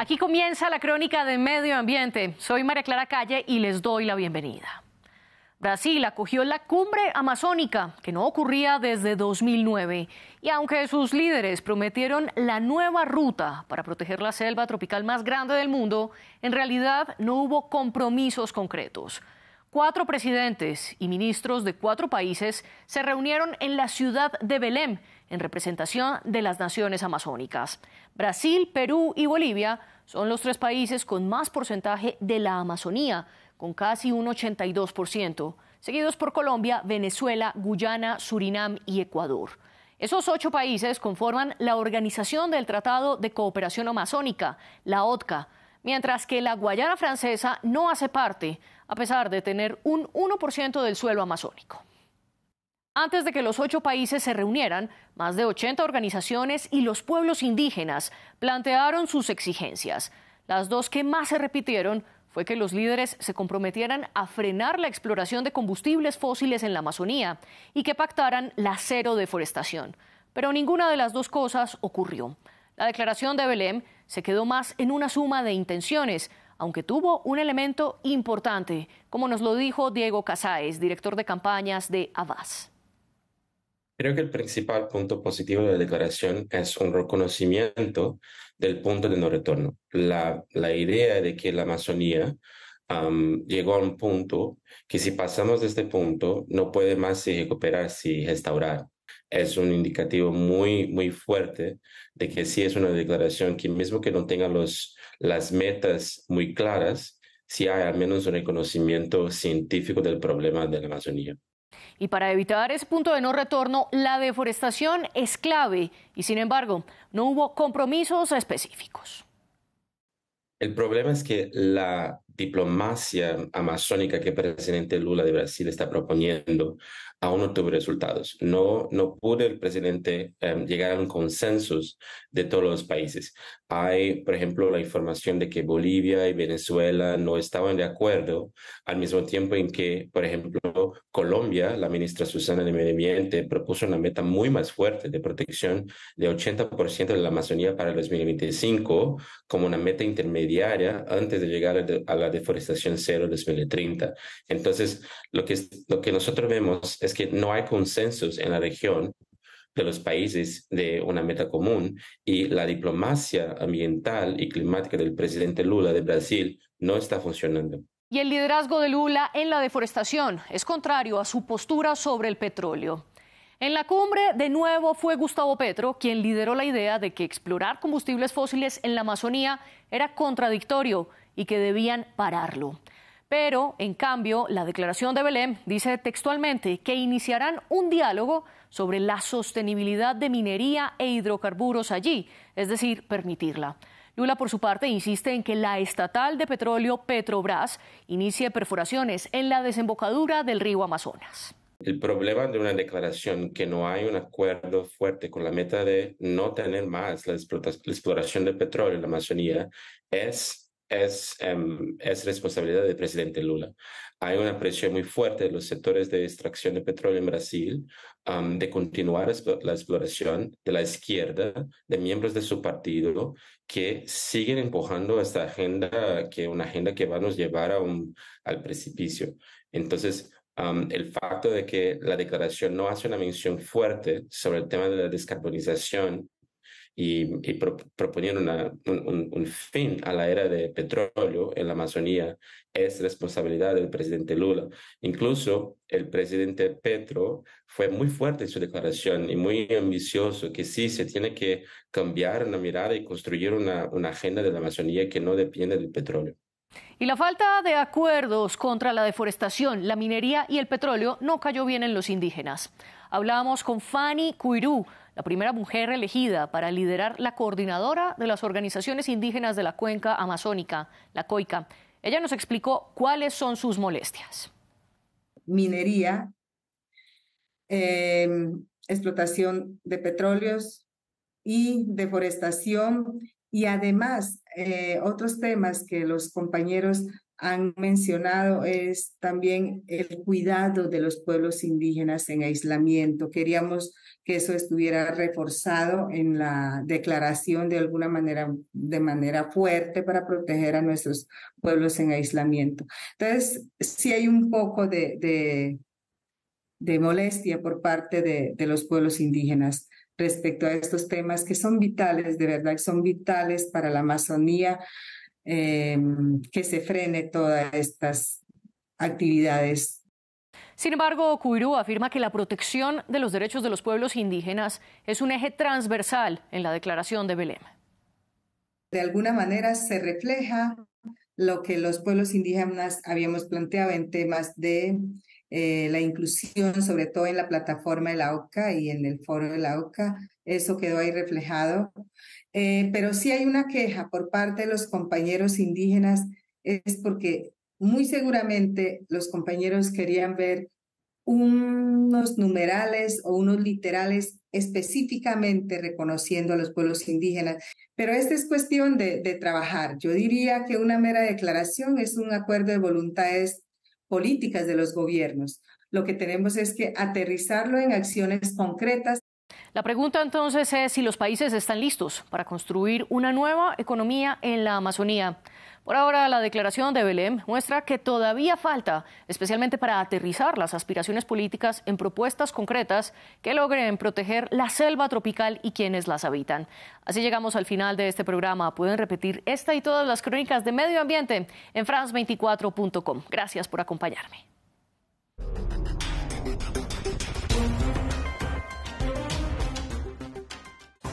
Aquí comienza la crónica de medio ambiente. Soy María Clara Calle y les doy la bienvenida. Brasil acogió la cumbre amazónica, que no ocurría desde 2009. Y aunque sus líderes prometieron la nueva ruta para proteger la selva tropical más grande del mundo, en realidad no hubo compromisos concretos. Cuatro presidentes y ministros de cuatro países se reunieron en la ciudad de Belém en representación de las naciones amazónicas. Brasil, Perú y Bolivia son los tres países con más porcentaje de la Amazonía, con casi un 82%, seguidos por Colombia, Venezuela, Guyana, Surinam y Ecuador. Esos ocho países conforman la Organización del Tratado de Cooperación Amazónica, la OTCA, mientras que la Guayana Francesa no hace parte, a pesar de tener un 1% del suelo amazónico. Antes de que los ocho países se reunieran, más de 80 organizaciones y los pueblos indígenas plantearon sus exigencias. Las dos que más se repitieron fue que los líderes se comprometieran a frenar la exploración de combustibles fósiles en la Amazonía y que pactaran la cero deforestación. Pero ninguna de las dos cosas ocurrió. La declaración de Belém se quedó más en una suma de intenciones, aunque tuvo un elemento importante, como nos lo dijo Diego Casáez, director de campañas de Avaz. Creo que el principal punto positivo de la declaración es un reconocimiento del punto de no retorno. La, idea de que la Amazonía llegó a un punto que si pasamos de este punto no puede más recuperarse y restaurar es un indicativo muy, muy fuerte de que sí es una declaración que mismo que no tenga los, las metas muy claras, sí hay al menos un reconocimiento científico del problema de la Amazonía. Y para evitar ese punto de no retorno, la deforestación es clave y sin embargo no hubo compromisos específicos. El problema es que la diplomacia amazónica que el presidente Lula de Brasil está proponiendo aún no tuvo resultados. No, no pudo el presidente em, llegar a un consenso de todos los países. Hay, por ejemplo, la información de que Bolivia y Venezuela no estaban de acuerdo, al mismo tiempo en que, por ejemplo, Colombia, la ministra Susana de Medio Ambiente, propuso una meta muy más fuerte de protección de 80% de la Amazonía para el 2025 como una meta intermediaria antes de llegar a la deforestación cero 2030. Entonces, lo que, lo que nosotros vemos es que no hay consensos en la región de los países de una meta común y la diplomacia ambiental y climática del presidente Lula de Brasil no está funcionando. Y el liderazgo de Lula en la deforestación es contrario a su postura sobre el petróleo. En la cumbre, de nuevo, fue Gustavo Petro quien lideró la idea de que explorar combustibles fósiles en la Amazonía era contradictorio y que debían pararlo. Pero, en cambio, la declaración de Belém dice textualmente que iniciarán un diálogo sobre la sostenibilidad de minería e hidrocarburos allí, es decir, permitirla. Lula, por su parte, insiste en que la estatal de petróleo Petrobras inicie perforaciones en la desembocadura del río Amazonas. El problema de una declaración que no hay un acuerdo fuerte con la meta de no tener más la, exploración de petróleo en la Amazonía es es, em, es responsabilidad del presidente Lula. Hay una presión muy fuerte de los sectores de extracción de petróleo en Brasil de continuar la exploración de la izquierda, de miembros de su partido, que siguen empujando esta agenda, que una agenda que va a nos llevar a un, al precipicio. Entonces, el facto de que la declaración no hace una mención fuerte sobre el tema de la descarbonización y, y un, fin a la era de petróleo en la Amazonía es responsabilidad del presidente Lula. Incluso el presidente Petro fue muy fuerte en su declaración y muy ambicioso que sí se tiene que cambiar una mirada y construir una, una agenda de la Amazonía que no depende del petróleo. Y la falta de acuerdos contra la deforestación, la minería y el petróleo no cayó bien en los indígenas. Hablábamos con Fanny Cuirú, la primera mujer elegida para liderar la coordinadora de las organizaciones indígenas de la cuenca amazónica, la COICA. Ella nos explicó cuáles son sus molestias. Minería, em, explotación de petróleos y deforestación y además eh, otros temas que los compañeros han mencionado es también el cuidado de los pueblos indígenas en aislamiento. Queríamos que eso estuviera reforzado en la declaración de alguna manera, de manera fuerte para proteger a nuestros pueblos en aislamiento. Entonces, sí hay un poco de, de, de molestia por parte de, de los pueblos indígenas respecto a estos temas que son vitales, de verdad, son vitales para la Amazonía, eh, que se frene todas estas actividades. Sin embargo, Cuirú afirma que la protección de los derechos de los pueblos indígenas es un eje transversal en la declaración de Belém. De alguna manera se refleja lo que los pueblos indígenas habíamos planteado en temas de eh, la inclusión, sobre todo en la plataforma de la OCA y en el foro de la OCA, eso quedó ahí reflejado. Eh, pero sí hay una queja por parte de los compañeros indígenas, es porque muy seguramente los compañeros querían ver unos numerales o unos literales específicamente reconociendo a los pueblos indígenas. Pero esta es cuestión de, de trabajar. Yo diría que una mera declaración es un acuerdo de voluntades políticas de los gobiernos. Lo que tenemos es que aterrizarlo en acciones concretas. La pregunta entonces es si los países están listos para construir una nueva economía en la Amazonía. Por ahora, la declaración de Belém muestra que todavía falta, especialmente para aterrizar las aspiraciones políticas en propuestas concretas que logren proteger la selva tropical y quienes las habitan. Así llegamos al final de este programa. Pueden repetir esta y todas las crónicas de medio ambiente en france24.com. Gracias por acompañarme.